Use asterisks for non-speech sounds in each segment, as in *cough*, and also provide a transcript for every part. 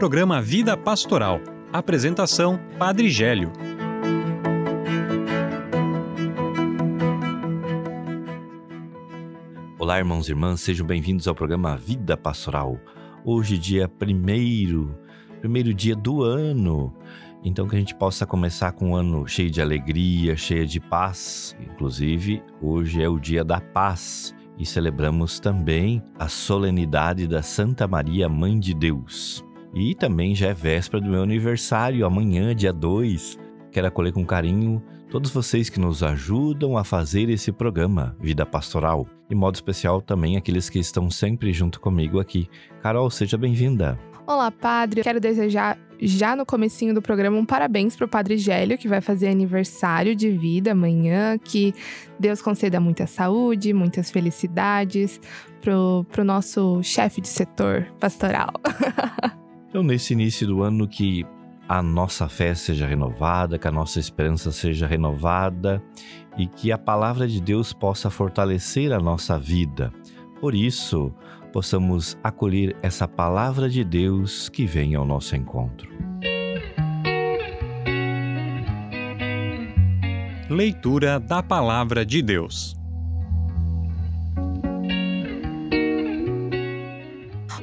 programa Vida Pastoral. Apresentação: Padre Gélio. Olá, irmãos e irmãs, sejam bem-vindos ao programa Vida Pastoral. Hoje, dia primeiro, primeiro dia do ano. Então, que a gente possa começar com um ano cheio de alegria, cheio de paz. Inclusive, hoje é o dia da paz e celebramos também a solenidade da Santa Maria, Mãe de Deus. E também já é véspera do meu aniversário, amanhã, dia 2. Quero acolher com carinho todos vocês que nos ajudam a fazer esse programa Vida Pastoral. De modo especial também aqueles que estão sempre junto comigo aqui. Carol, seja bem-vinda. Olá, padre. Quero desejar já no comecinho do programa um parabéns para o Padre Gélio, que vai fazer aniversário de vida amanhã, que Deus conceda muita saúde, muitas felicidades pro, pro nosso chefe de setor pastoral. *laughs* então, nesse início do ano que a nossa fé seja renovada, que a nossa esperança seja renovada e que a palavra de Deus possa fortalecer a nossa vida. Por isso, possamos acolher essa palavra de Deus que vem ao nosso encontro. Leitura da Palavra de Deus.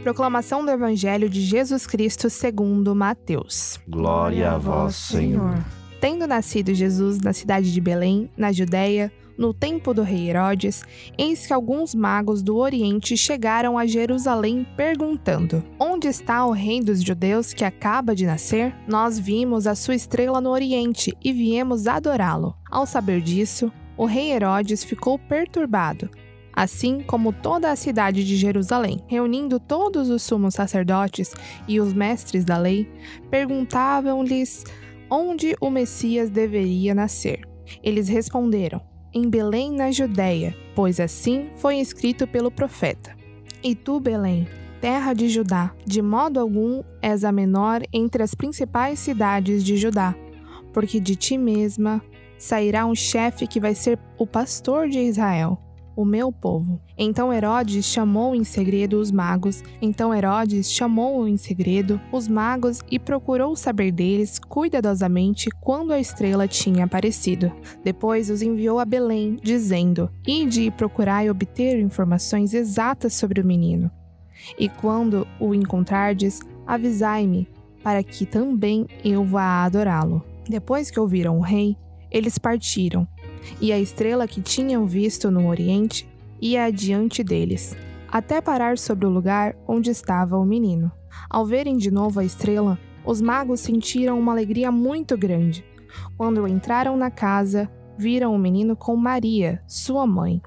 Proclamação do Evangelho de Jesus Cristo segundo Mateus. Glória a vós, Senhor. Tendo nascido Jesus na cidade de Belém, na Judéia, no tempo do rei Herodes, eis que alguns magos do Oriente chegaram a Jerusalém perguntando: Onde está o rei dos judeus que acaba de nascer? Nós vimos a sua estrela no Oriente e viemos adorá-lo. Ao saber disso, o rei Herodes ficou perturbado assim como toda a cidade de Jerusalém. Reunindo todos os sumos sacerdotes e os mestres da lei, perguntavam-lhes onde o Messias deveria nascer. Eles responderam: em Belém, na Judéia, pois assim foi escrito pelo profeta. E tu, Belém, terra de Judá, de modo algum és a menor entre as principais cidades de Judá, porque de ti mesma sairá um chefe que vai ser o pastor de Israel o meu povo. Então Herodes chamou em segredo os magos. Então Herodes chamou em segredo os magos e procurou saber deles cuidadosamente quando a estrela tinha aparecido. Depois os enviou a Belém, dizendo: Ide e procurai obter informações exatas sobre o menino. E quando o encontrardes, avisai-me, para que também eu vá adorá-lo. Depois que ouviram o rei, eles partiram e a estrela que tinham visto no Oriente ia adiante deles, até parar sobre o lugar onde estava o menino. Ao verem de novo a estrela, os magos sentiram uma alegria muito grande. Quando entraram na casa, viram o menino com Maria, sua mãe.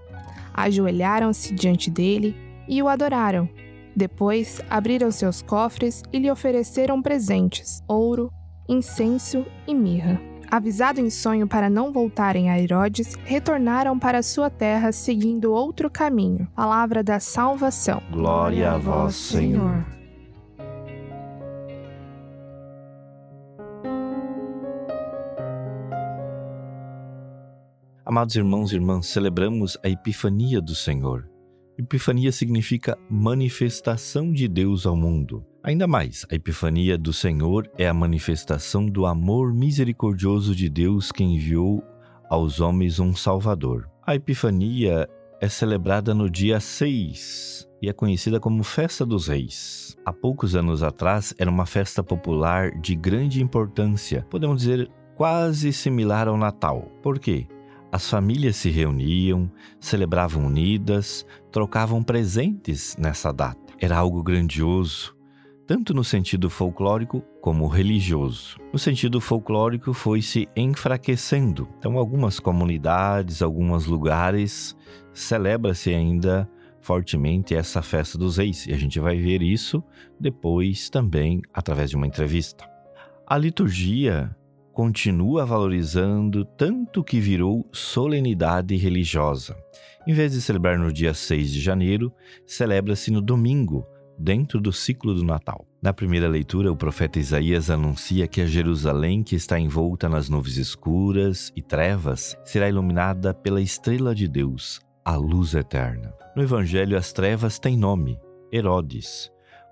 Ajoelharam-se diante dele e o adoraram. Depois abriram seus cofres e lhe ofereceram presentes: ouro, incenso e mirra. Avisado em sonho para não voltarem a Herodes, retornaram para sua terra seguindo outro caminho. Palavra da salvação. Glória a vós, Senhor. Amados irmãos e irmãs, celebramos a Epifania do Senhor. Epifania significa manifestação de Deus ao mundo. Ainda mais, a Epifania do Senhor é a manifestação do amor misericordioso de Deus que enviou aos homens um Salvador. A Epifania é celebrada no dia 6 e é conhecida como Festa dos Reis. Há poucos anos atrás, era uma festa popular de grande importância, podemos dizer quase similar ao Natal. Por quê? As famílias se reuniam, celebravam unidas, trocavam presentes nessa data. Era algo grandioso, tanto no sentido folclórico como religioso. No sentido folclórico, foi se enfraquecendo. Então, algumas comunidades, alguns lugares, celebra-se ainda fortemente essa festa dos reis, e a gente vai ver isso depois também através de uma entrevista. A liturgia continua valorizando tanto que virou solenidade religiosa. Em vez de celebrar no dia 6 de janeiro, celebra-se no domingo, dentro do ciclo do Natal. Na primeira leitura, o profeta Isaías anuncia que a Jerusalém, que está envolta nas nuvens escuras e trevas, será iluminada pela estrela de Deus, a luz eterna. No Evangelho, as trevas têm nome: Herodes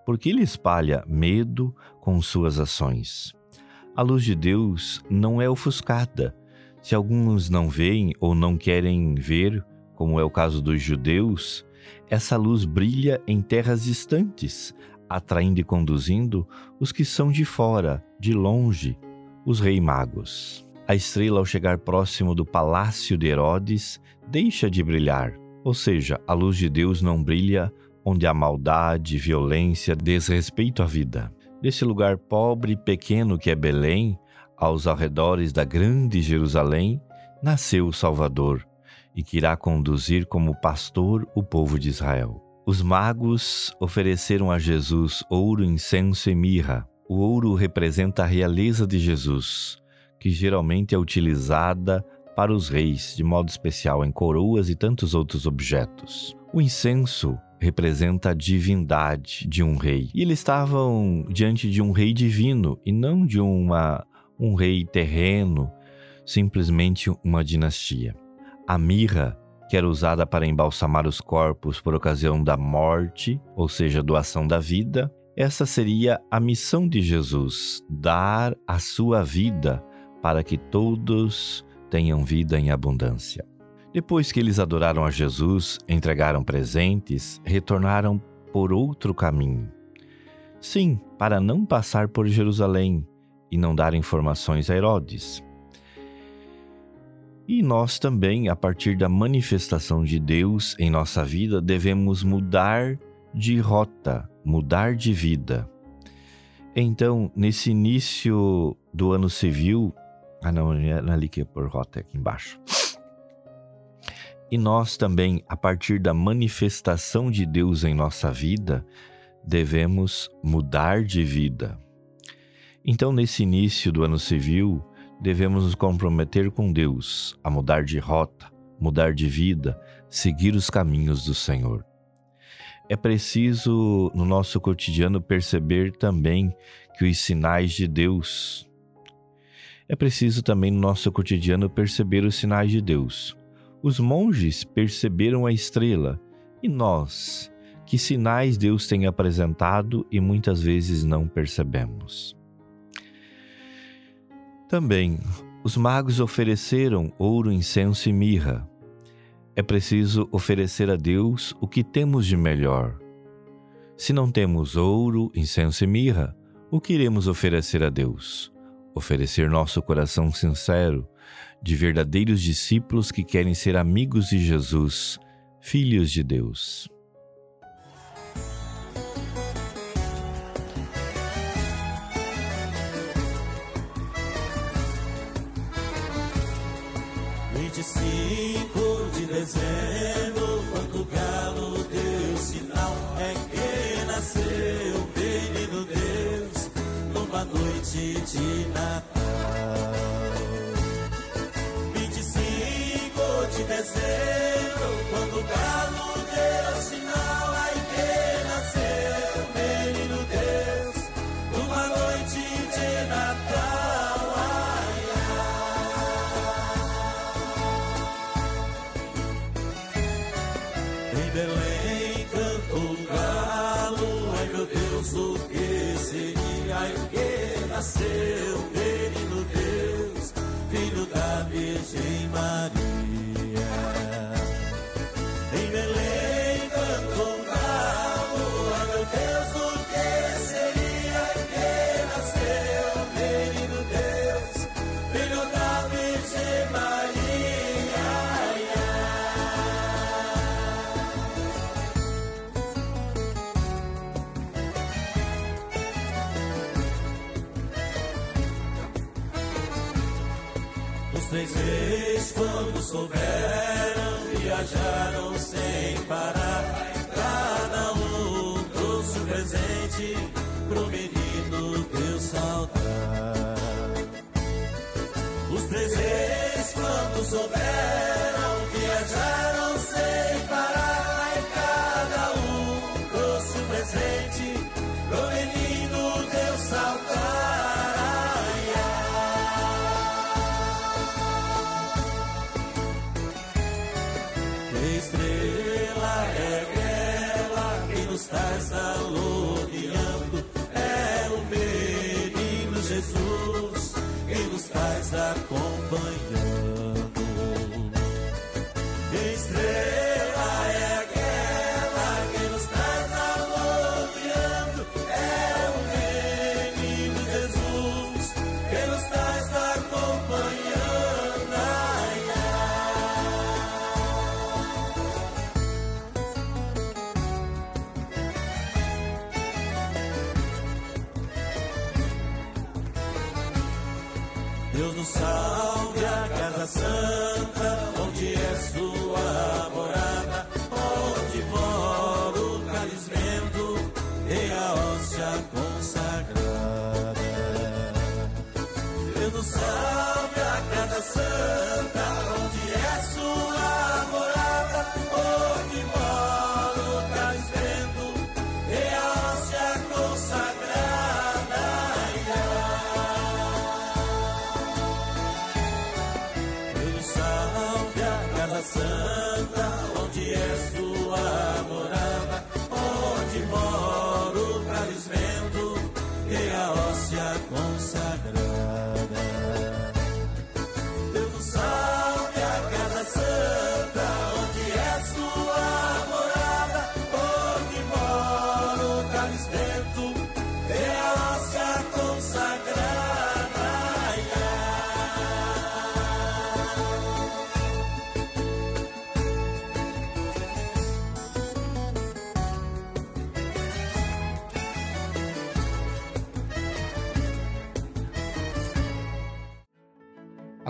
porque ele espalha medo com suas ações. A luz de Deus não é ofuscada. Se alguns não veem ou não querem ver, como é o caso dos judeus, essa luz brilha em terras distantes, atraindo e conduzindo os que são de fora, de longe, os rei magos. A estrela, ao chegar próximo do palácio de Herodes, deixa de brilhar, ou seja, a luz de Deus não brilha onde há maldade, violência, desrespeito à vida. Desse lugar pobre e pequeno que é Belém, aos arredores da grande Jerusalém, nasceu o Salvador, e que irá conduzir como pastor o povo de Israel. Os magos ofereceram a Jesus ouro, incenso e mirra. O ouro representa a realeza de Jesus, que geralmente é utilizada para os reis, de modo especial em coroas e tantos outros objetos. O incenso representa a divindade de um rei. E eles estavam diante de um rei divino e não de uma, um rei terreno, simplesmente uma dinastia. A mirra, que era usada para embalsamar os corpos por ocasião da morte, ou seja, doação da vida, essa seria a missão de Jesus: dar a sua vida para que todos tenham vida em abundância. Depois que eles adoraram a Jesus, entregaram presentes, retornaram por outro caminho. Sim, para não passar por Jerusalém e não dar informações a Herodes. E nós também, a partir da manifestação de Deus em nossa vida, devemos mudar de rota, mudar de vida. Então, nesse início do ano civil, ah não, não é ali que é por rota, é aqui embaixo. E nós também, a partir da manifestação de Deus em nossa vida, devemos mudar de vida. Então, nesse início do ano civil, devemos nos comprometer com Deus a mudar de rota, mudar de vida, seguir os caminhos do Senhor. É preciso, no nosso cotidiano, perceber também que os sinais de Deus. É preciso também, no nosso cotidiano, perceber os sinais de Deus. Os monges perceberam a estrela e nós, que sinais Deus tem apresentado e muitas vezes não percebemos. Também, os magos ofereceram ouro, incenso e mirra. É preciso oferecer a Deus o que temos de melhor. Se não temos ouro, incenso e mirra, o que iremos oferecer a Deus? Oferecer nosso coração sincero, de verdadeiros discípulos que querem ser amigos de Jesus, filhos de Deus. Vinte e cinco de dezembro, quando o galo deu sinal, é que nasceu o menino Deus numa noite de Natal. Três reis, quando souberam, viajaram sem parar. Cada um trouxe um presente pro menino Deus saudar. Os três reis, quando souberam, acompanhando. Estrela a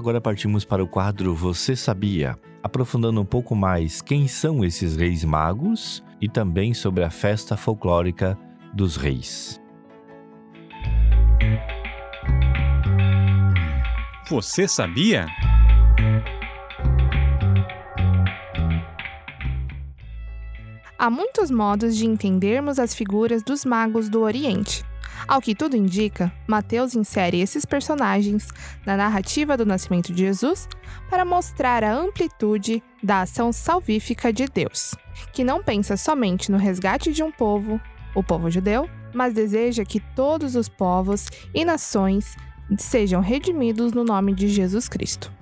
Agora partimos para o quadro Você Sabia? Aprofundando um pouco mais quem são esses reis magos e também sobre a festa folclórica dos reis. Você sabia? Há muitos modos de entendermos as figuras dos magos do Oriente. Ao que tudo indica, Mateus insere esses personagens na narrativa do nascimento de Jesus para mostrar a amplitude da ação salvífica de Deus, que não pensa somente no resgate de um povo, o povo judeu, mas deseja que todos os povos e nações sejam redimidos no nome de Jesus Cristo.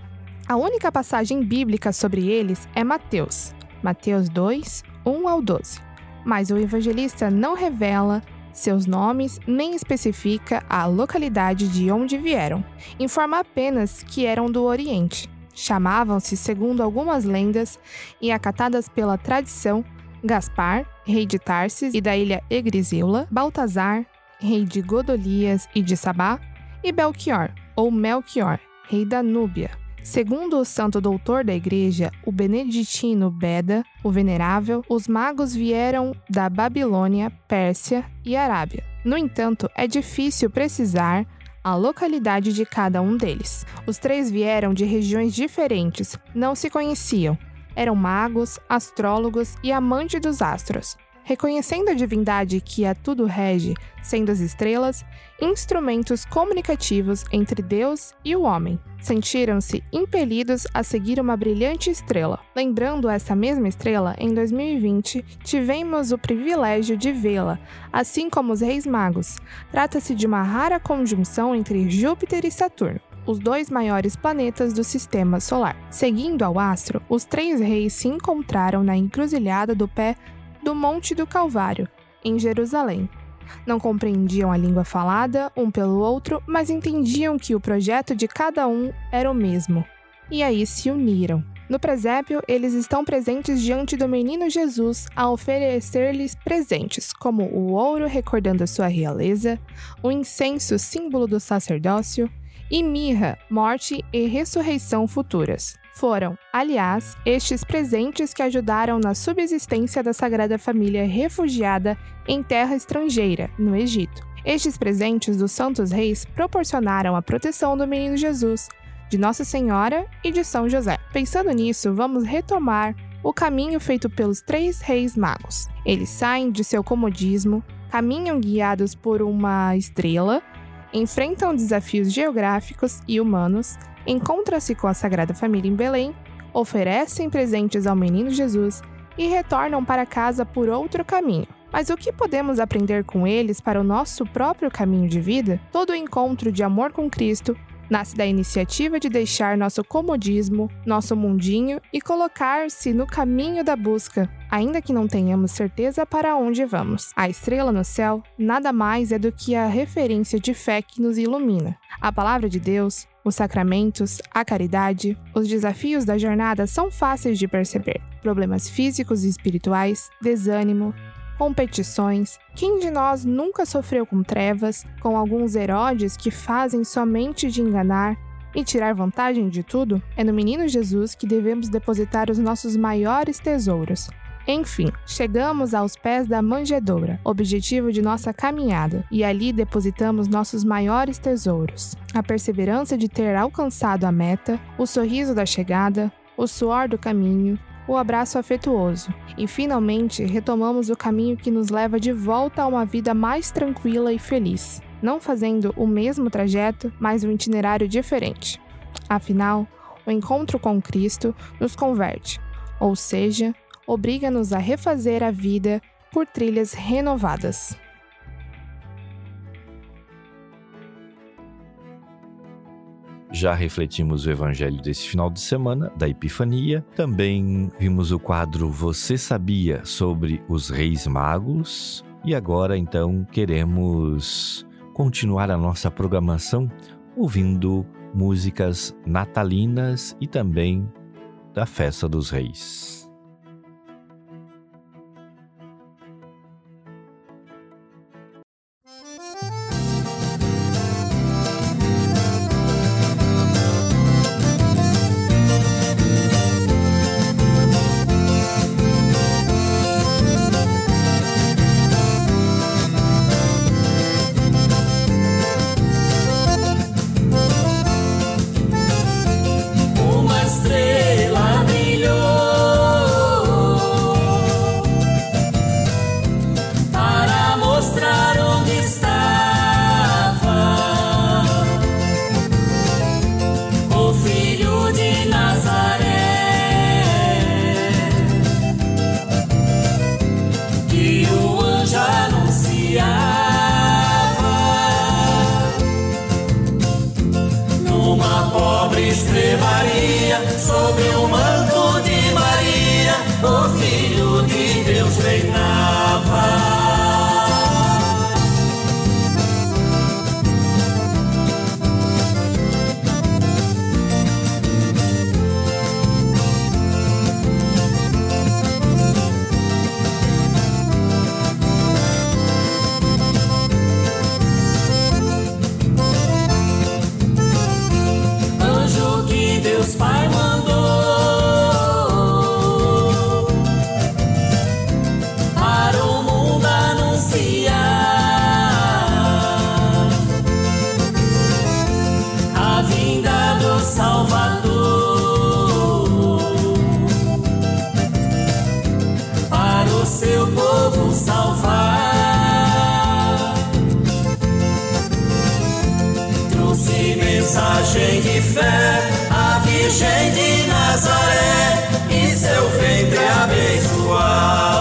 A única passagem bíblica sobre eles é Mateus, Mateus 2, 1 ao 12. Mas o evangelista não revela seus nomes nem especifica a localidade de onde vieram. Informa apenas que eram do Oriente. Chamavam-se, segundo algumas lendas e acatadas pela tradição, Gaspar, rei de Tarsis e da ilha Egrisila, Baltazar, rei de Godolias e de Sabá, e Belchior, ou Melchior, rei da Núbia. Segundo o santo doutor da igreja, o beneditino Beda, o venerável, os magos vieram da Babilônia, Pérsia e Arábia. No entanto, é difícil precisar a localidade de cada um deles. Os três vieram de regiões diferentes, não se conheciam. Eram magos, astrólogos e amantes dos astros. Reconhecendo a divindade que a tudo rege, sendo as estrelas, instrumentos comunicativos entre Deus e o homem. Sentiram-se impelidos a seguir uma brilhante estrela. Lembrando essa mesma estrela, em 2020 tivemos o privilégio de vê-la, assim como os Reis Magos. Trata-se de uma rara conjunção entre Júpiter e Saturno os dois maiores planetas do sistema solar. Seguindo ao astro, os três reis se encontraram na encruzilhada do pé do Monte do Calvário, em Jerusalém. Não compreendiam a língua falada um pelo outro, mas entendiam que o projeto de cada um era o mesmo. E aí se uniram. No presépio, eles estão presentes diante do menino Jesus a oferecer-lhes presentes, como o ouro recordando a sua realeza, o incenso, símbolo do sacerdócio, e mirra, morte e ressurreição futuras. Foram, aliás, estes presentes que ajudaram na subsistência da Sagrada Família refugiada em terra estrangeira, no Egito. Estes presentes dos Santos Reis proporcionaram a proteção do menino Jesus, de Nossa Senhora e de São José. Pensando nisso, vamos retomar o caminho feito pelos três reis magos. Eles saem de seu comodismo, caminham guiados por uma estrela, enfrentam desafios geográficos e humanos, encontram-se com a Sagrada Família em Belém, oferecem presentes ao menino Jesus e retornam para casa por outro caminho. Mas o que podemos aprender com eles para o nosso próprio caminho de vida? Todo encontro de amor com Cristo nasce da iniciativa de deixar nosso comodismo, nosso mundinho e colocar-se no caminho da busca, ainda que não tenhamos certeza para onde vamos. A estrela no céu nada mais é do que a referência de fé que nos ilumina. A palavra de Deus, os sacramentos, a caridade, os desafios da jornada são fáceis de perceber. Problemas físicos e espirituais, desânimo, competições. Quem de nós nunca sofreu com trevas, com alguns Herodes que fazem somente de enganar e tirar vantagem de tudo? É no menino Jesus que devemos depositar os nossos maiores tesouros. Enfim, chegamos aos pés da manjedoura, objetivo de nossa caminhada, e ali depositamos nossos maiores tesouros: a perseverança de ter alcançado a meta, o sorriso da chegada, o suor do caminho, o abraço afetuoso, e finalmente retomamos o caminho que nos leva de volta a uma vida mais tranquila e feliz, não fazendo o mesmo trajeto, mas um itinerário diferente. Afinal, o encontro com Cristo nos converte, ou seja, obriga-nos a refazer a vida por trilhas renovadas. Já refletimos o evangelho desse final de semana, da Epifania. Também vimos o quadro Você Sabia sobre os Reis Magos. E agora, então, queremos continuar a nossa programação ouvindo músicas natalinas e também da Festa dos Reis. Virgem de Nazaré, e seu ventre abençoar.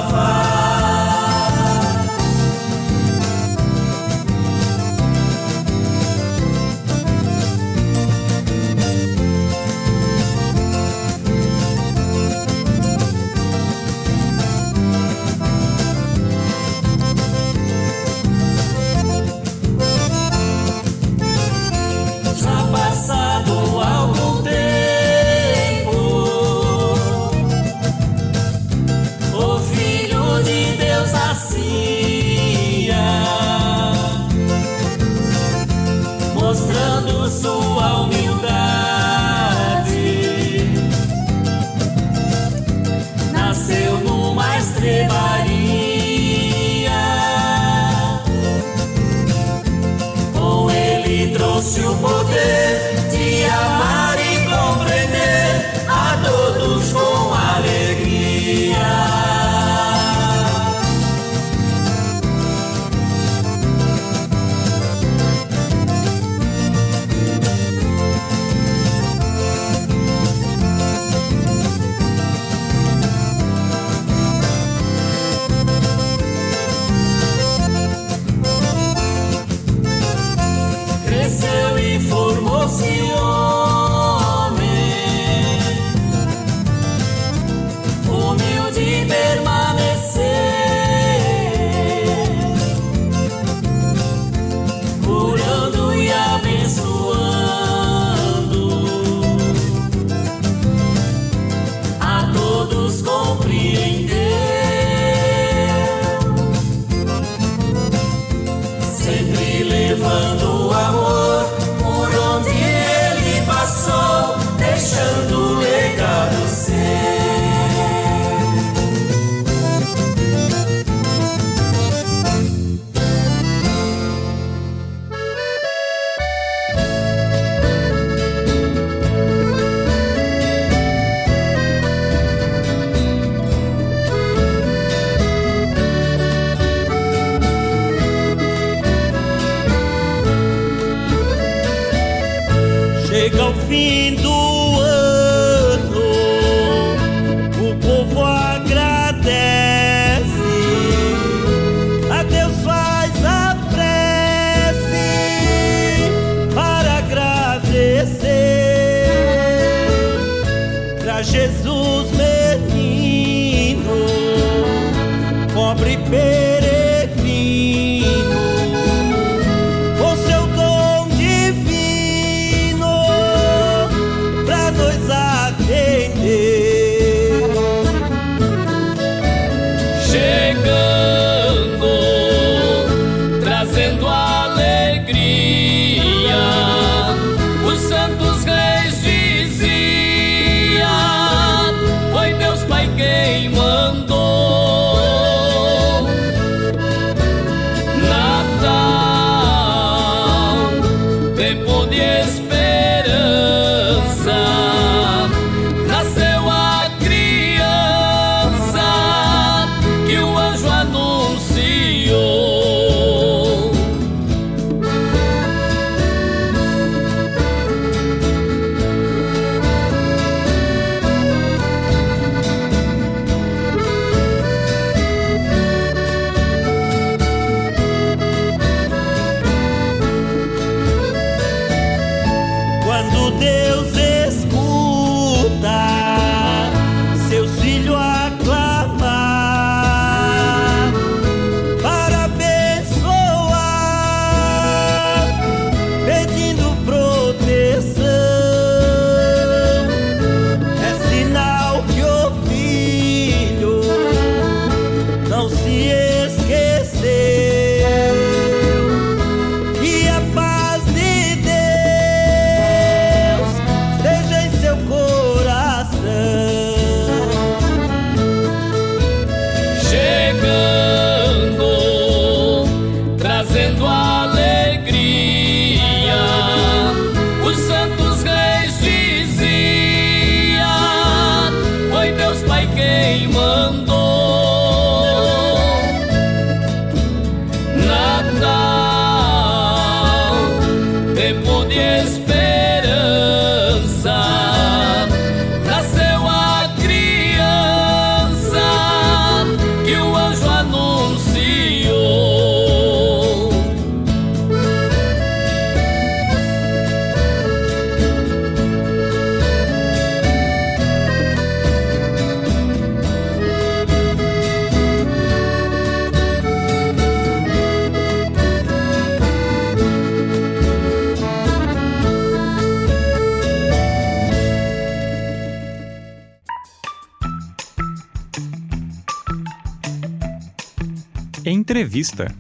Entrevista.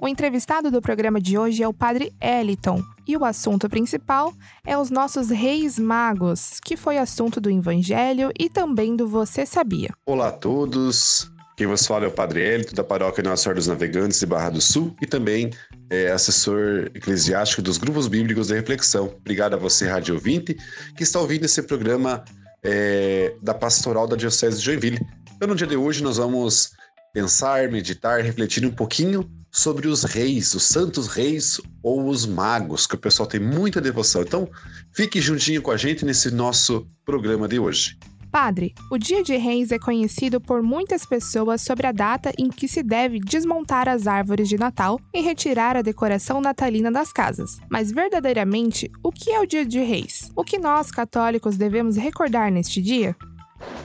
O entrevistado do programa de hoje é o Padre Eliton e o assunto principal é os nossos Reis Magos, que foi assunto do Evangelho e também do Você Sabia. Olá a todos. Quem vos fala é o Padre Hélito, da Paróquia Nossa Senhora dos Navegantes de Barra do Sul e também é assessor eclesiástico dos grupos bíblicos da Reflexão. Obrigado a você, Rádio Ouvinte, que está ouvindo esse programa é, da Pastoral da Diocese de Joinville. Então, no dia de hoje, nós vamos pensar, meditar, refletir um pouquinho sobre os reis, os santos reis ou os magos, que o pessoal tem muita devoção. Então, fique juntinho com a gente nesse nosso programa de hoje. Padre, o Dia de Reis é conhecido por muitas pessoas sobre a data em que se deve desmontar as árvores de Natal e retirar a decoração natalina das casas. Mas verdadeiramente, o que é o Dia de Reis? O que nós, católicos, devemos recordar neste dia?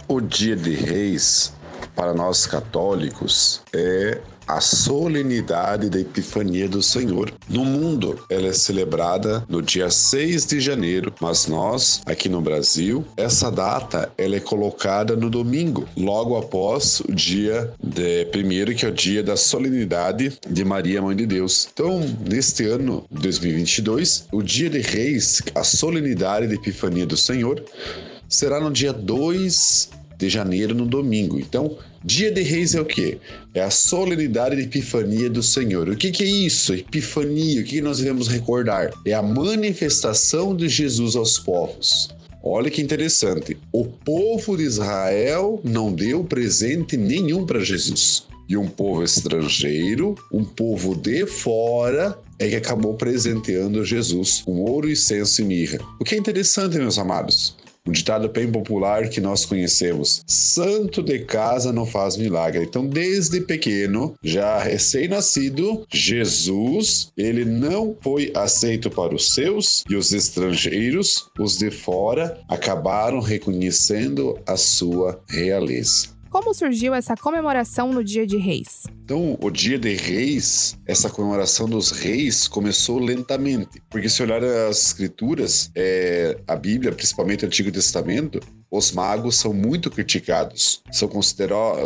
O Dia de Reis, para nós católicos, é a solenidade da Epifania do Senhor. No mundo, ela é celebrada no dia 6 de janeiro, mas nós, aqui no Brasil, essa data ela é colocada no domingo, logo após o dia de primeiro, que é o dia da solenidade de Maria, Mãe de Deus. Então, neste ano 2022, o Dia de Reis, a solenidade da Epifania do Senhor, será no dia 2 de janeiro, no domingo. Então, Dia de Reis é o quê? É a solenidade de Epifania do Senhor. O que, que é isso? Epifania, o que nós devemos recordar? É a manifestação de Jesus aos povos. Olha que interessante. O povo de Israel não deu presente nenhum para Jesus. E um povo estrangeiro, um povo de fora, é que acabou presenteando Jesus com ouro, incenso e mirra. O que é interessante, meus amados, um ditado bem popular que nós conhecemos: santo de casa não faz milagre. Então, desde pequeno, já recém-nascido, Jesus, ele não foi aceito para os seus e os estrangeiros, os de fora, acabaram reconhecendo a sua realeza. Como surgiu essa comemoração no Dia de Reis? Então, o Dia de Reis, essa comemoração dos reis, começou lentamente. Porque se olhar as escrituras, é, a Bíblia, principalmente o Antigo Testamento, os magos são muito criticados. São,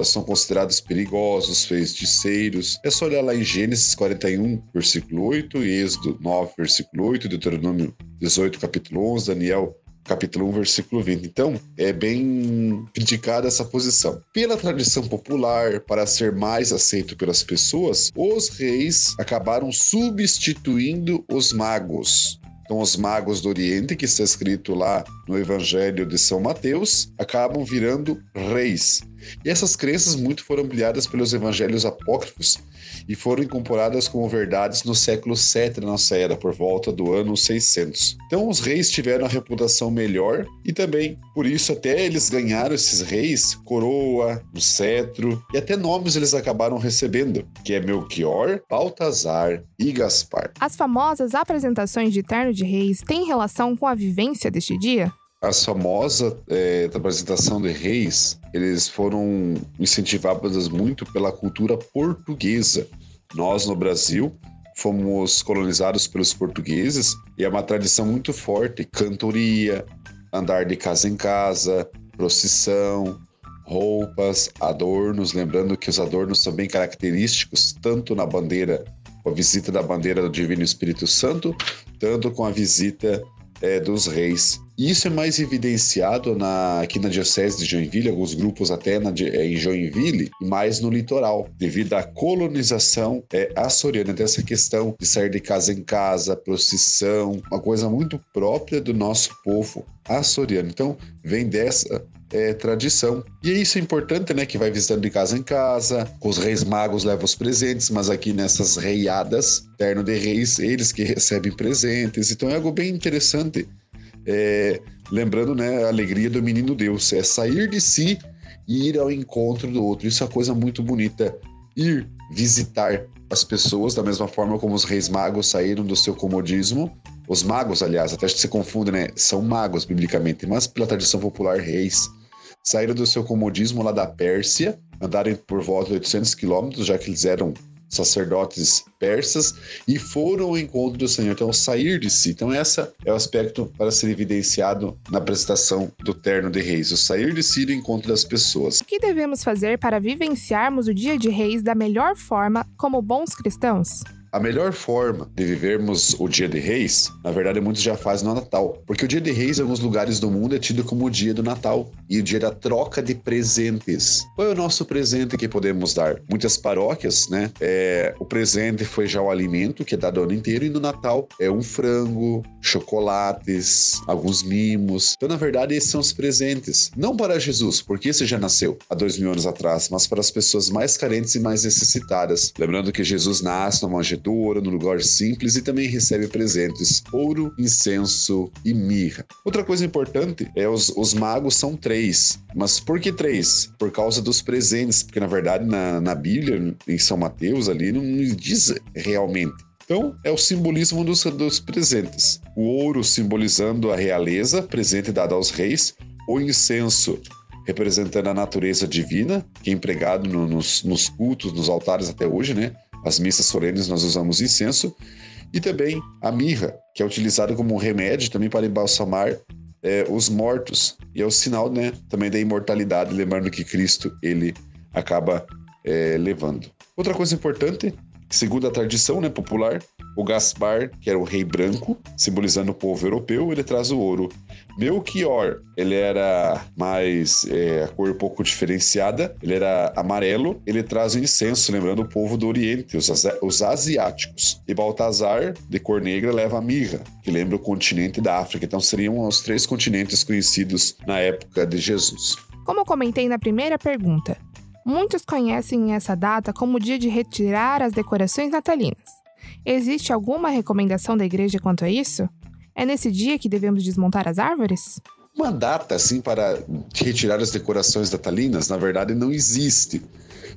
são considerados perigosos, feiticeiros. É só olhar lá em Gênesis 41, versículo 8, Êxodo 9, versículo 8, Deuteronômio 18, capítulo 11, Daniel capítulo 1, versículo 20. Então, é bem criticada essa posição. Pela tradição popular, para ser mais aceito pelas pessoas, os reis acabaram substituindo os magos. Então, os magos do Oriente, que está escrito lá no Evangelho de São Mateus, acabam virando reis. E essas crenças muito foram ampliadas pelos evangelhos apócrifos e foram incorporadas como verdades no século VII da nossa era, por volta do ano 600. Então, os reis tiveram a reputação melhor e também, por isso, até eles ganharam esses reis coroa, um cetro e até nomes eles acabaram recebendo, que é Melchior, Baltazar e Gaspar. As famosas apresentações de terno de reis têm relação com a vivência deste dia? As famosas é, apresentação de reis, eles foram incentivadas muito pela cultura portuguesa. Nós, no Brasil, fomos colonizados pelos portugueses e é uma tradição muito forte. Cantoria, andar de casa em casa, procissão, roupas, adornos. Lembrando que os adornos são bem característicos, tanto na bandeira, com a visita da bandeira do Divino Espírito Santo, tanto com a visita é, dos reis. Isso é mais evidenciado na, aqui na Diocese de Joinville, alguns grupos até na, é, em Joinville, e mais no litoral, devido à colonização é, açoriana, dessa questão de sair de casa em casa, procissão, uma coisa muito própria do nosso povo açoriano. Então, vem dessa é, tradição. E isso é importante, né? Que vai visitando de casa em casa, os reis magos levam os presentes, mas aqui nessas reiadas, terno de reis, eles que recebem presentes. Então é algo bem interessante. É, lembrando, né, a alegria do menino Deus, é sair de si e ir ao encontro do outro. Isso é uma coisa muito bonita. Ir visitar as pessoas da mesma forma como os reis magos saíram do seu comodismo. Os magos, aliás, até se confunde, né? São magos biblicamente, mas pela tradição popular, reis saíram do seu comodismo lá da Pérsia, andaram por volta de 800 quilômetros, já que eles eram sacerdotes persas e foram ao encontro do Senhor. Então, sair de si. Então, essa é o aspecto para ser evidenciado na apresentação do Terno de Reis, o sair de si do encontro das pessoas. O que devemos fazer para vivenciarmos o Dia de Reis da melhor forma como bons cristãos? A melhor forma de vivermos o Dia de Reis, na verdade, muitos já fazem no Natal. Porque o Dia de Reis, em alguns lugares do mundo, é tido como o dia do Natal e o dia da troca de presentes. Qual é o nosso presente que podemos dar? Muitas paróquias, né? É, o presente foi já o alimento, que é dado o ano inteiro, e no Natal é um frango, chocolates, alguns mimos. Então, na verdade, esses são os presentes. Não para Jesus, porque esse já nasceu há dois mil anos atrás, mas para as pessoas mais carentes e mais necessitadas. Lembrando que Jesus nasce numa manjedoura, no lugar simples e também recebe presentes: ouro, incenso e mirra. Outra coisa importante é os, os magos são três. Mas por que três? Por causa dos presentes, porque na verdade na, na Bíblia, em São Mateus, ali não diz realmente. Então, é o simbolismo dos, dos presentes. O ouro simbolizando a realeza, presente dado aos reis. O incenso representando a natureza divina, que é empregado no, nos, nos cultos, nos altares até hoje, né? As missas solenes nós usamos incenso e também a mirra, que é utilizada como um remédio também para embalsamar é, os mortos e é o sinal, né, também da imortalidade, lembrando que Cristo ele acaba é, levando. Outra coisa importante Segundo a tradição né, popular, o Gaspar, que era o rei branco, simbolizando o povo europeu, ele traz o ouro. Melchior, ele era mais é, a cor um pouco diferenciada, ele era amarelo, ele traz o incenso, lembrando o povo do Oriente, os, os asiáticos. E Baltazar, de cor negra, leva a mirra, que lembra o continente da África. Então seriam os três continentes conhecidos na época de Jesus. Como comentei na primeira pergunta, Muitos conhecem essa data como o dia de retirar as decorações natalinas. Existe alguma recomendação da igreja quanto a isso? É nesse dia que devemos desmontar as árvores? Uma data assim para retirar as decorações natalinas, na verdade, não existe.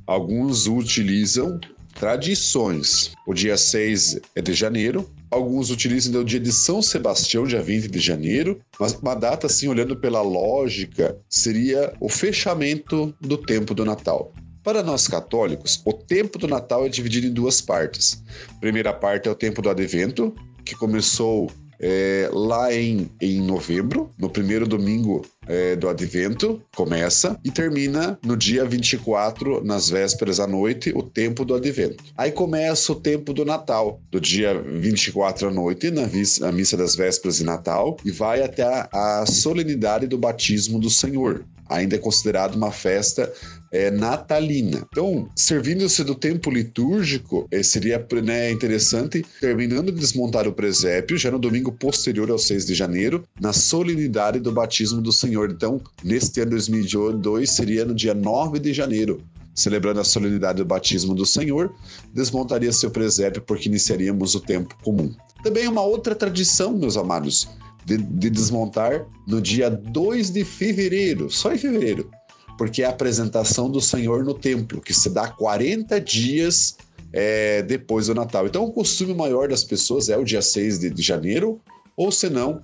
Alguns utilizam tradições. O dia 6 é de janeiro, alguns utilizam o dia de São Sebastião, dia 20 de janeiro, mas uma data assim, olhando pela lógica, seria o fechamento do tempo do Natal. Para nós católicos, o tempo do Natal é dividido em duas partes. A primeira parte é o tempo do Advento, que começou é, lá em, em novembro, no primeiro domingo é, do Advento, começa e termina no dia 24, nas vésperas à noite, o tempo do Advento. Aí começa o tempo do Natal, do dia 24 à noite, na missa, missa das vésperas de Natal, e vai até a, a solenidade do batismo do Senhor ainda é considerado uma festa é, natalina. Então, servindo-se do tempo litúrgico, é, seria né, interessante, terminando de desmontar o presépio, já no domingo posterior ao 6 de janeiro, na solenidade do batismo do Senhor. Então, neste ano 2022, seria no dia 9 de janeiro, celebrando a solenidade do batismo do Senhor, desmontaria seu presépio porque iniciaríamos o tempo comum. Também uma outra tradição, meus amados, de, de desmontar no dia 2 de fevereiro, só em fevereiro, porque é a apresentação do Senhor no templo, que se dá 40 dias é, depois do Natal. Então, o costume maior das pessoas é o dia 6 de, de janeiro, ou se não,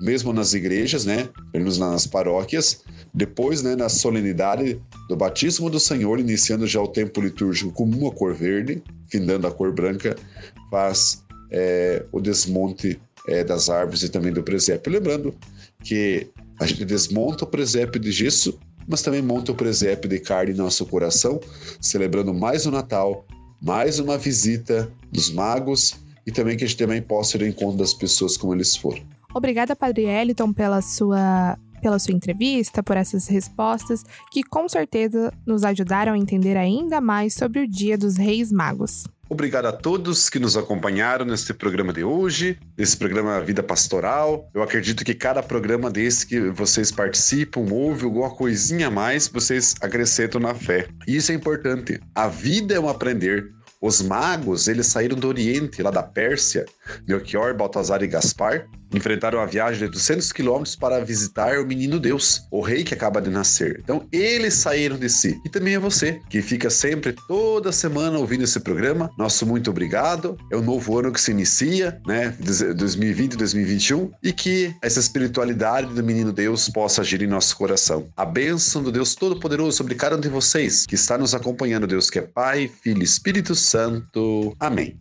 mesmo nas igrejas, né, menos nas paróquias, depois, né, na solenidade do batismo do Senhor, iniciando já o tempo litúrgico com uma cor verde, findando a cor branca, faz é, o desmonte é, das árvores e também do presépio. Lembrando que a gente desmonta o presépio de gesso, mas também monta o presépio de carne em nosso coração, celebrando mais o Natal, mais uma visita dos magos e também que a gente também possa ir ao encontro das pessoas como eles foram. Obrigada, Padre Eliton, pela sua pela sua entrevista, por essas respostas que com certeza nos ajudaram a entender ainda mais sobre o Dia dos Reis Magos. Obrigado a todos que nos acompanharam neste programa de hoje, nesse programa Vida Pastoral. Eu acredito que cada programa desse que vocês participam, ouvem alguma coisinha a mais, vocês acrescentam na fé. Isso é importante. A vida é um aprender. Os magos, eles saíram do Oriente, lá da Pérsia, Melchior, Baltazar e Gaspar, enfrentaram a viagem de 200 quilômetros para visitar o menino Deus, o rei que acaba de nascer. Então, eles saíram de si. E também é você, que fica sempre, toda semana, ouvindo esse programa. Nosso muito obrigado. É o novo ano que se inicia, né? 2020 2021. E que essa espiritualidade do menino Deus possa agir em nosso coração. A bênção do Deus Todo-Poderoso sobre cada um de vocês que está nos acompanhando, Deus que é Pai, Filho e Espírito Santo. Amém.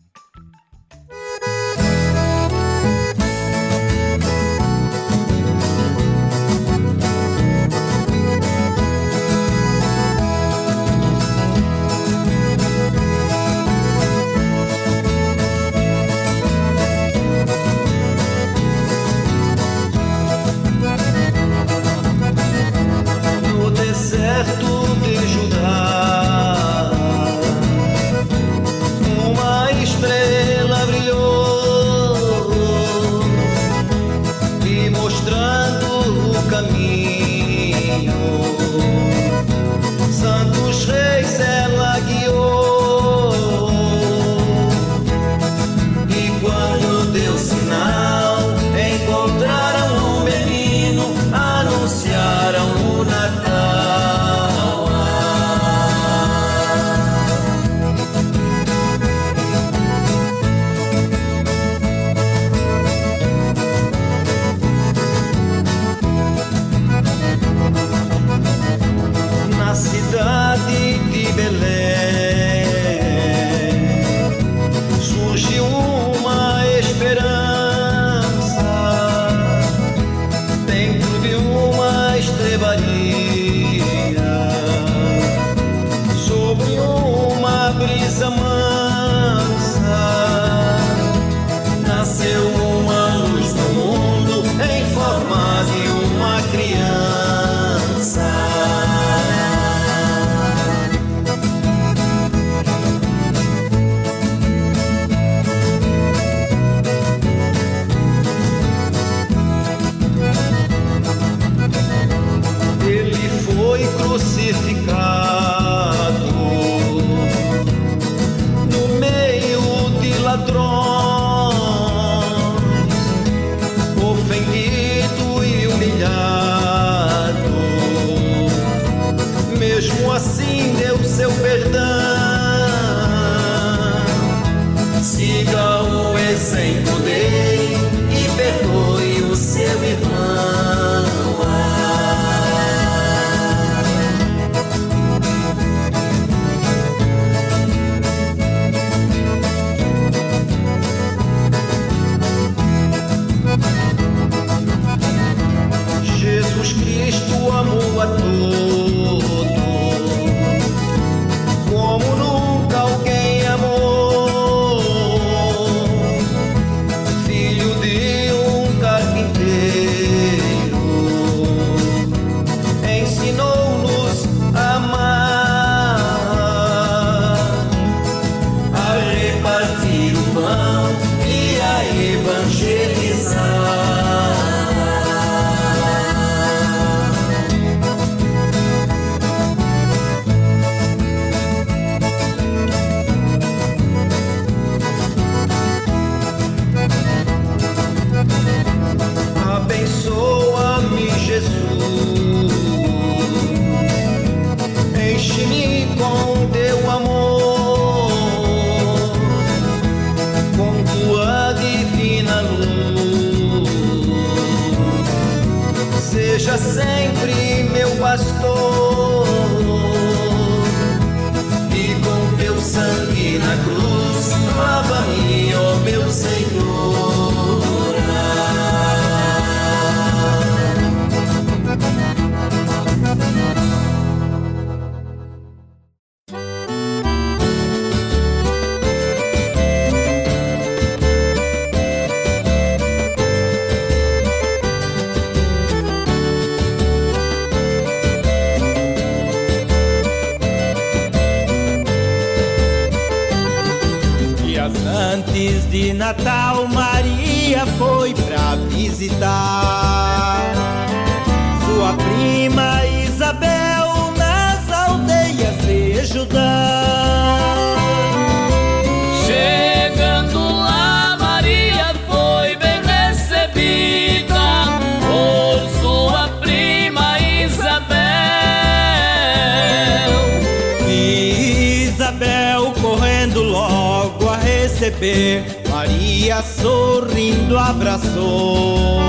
Maria sorrindo abraçou.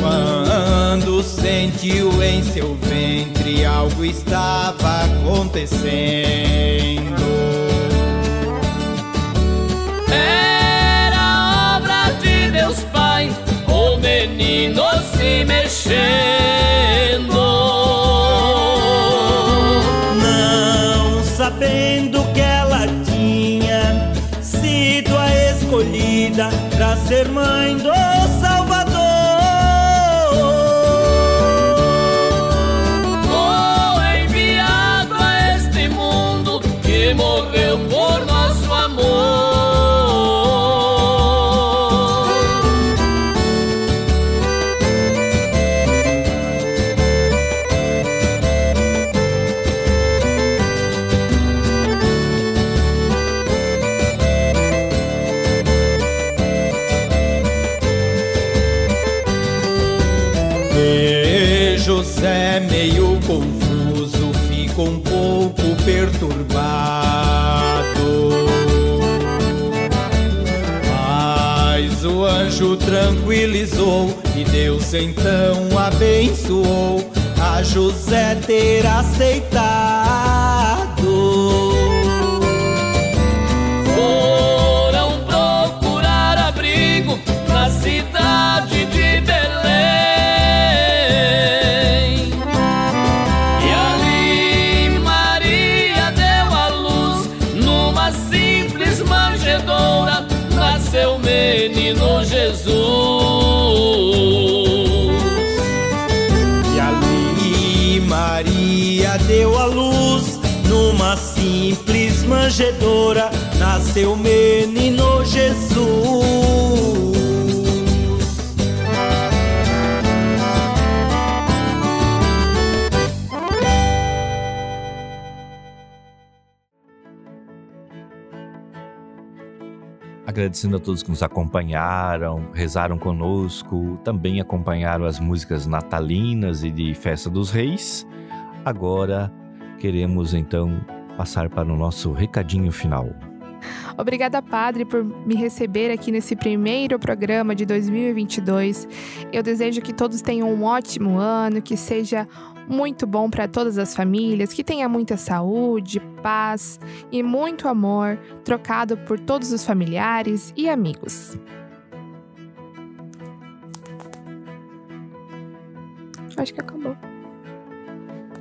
Quando sentiu em seu ventre algo estava acontecendo. Era obra de Deus Pai, o menino se mexendo. Ser mãe do José, meio confuso, ficou um pouco perturbado. Mas o anjo tranquilizou e Deus então abençoou a José ter aceitado. Manjedoura, nasceu menino Jesus. agradecendo a todos que nos acompanharam, rezaram conosco, também acompanharam as músicas natalinas e de Festa dos Reis. Agora queremos então passar para o nosso recadinho final. Obrigada, Padre, por me receber aqui nesse primeiro programa de 2022. Eu desejo que todos tenham um ótimo ano, que seja muito bom para todas as famílias, que tenha muita saúde, paz e muito amor trocado por todos os familiares e amigos. Acho que acabou.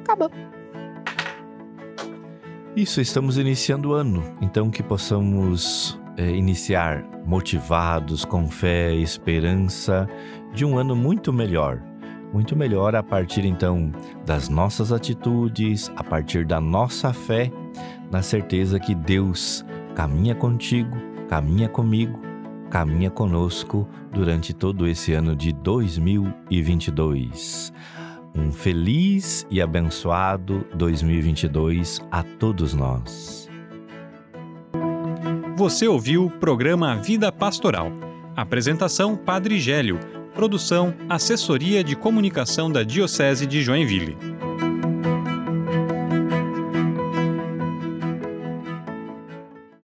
Acabou. Isso, estamos iniciando o ano, então que possamos é, iniciar motivados, com fé esperança de um ano muito melhor. Muito melhor a partir então das nossas atitudes, a partir da nossa fé, na certeza que Deus caminha contigo, caminha comigo, caminha conosco durante todo esse ano de 2022. Um feliz e abençoado 2022 a todos nós. Você ouviu o programa Vida Pastoral. Apresentação Padre Gélio. Produção Assessoria de Comunicação da Diocese de Joinville.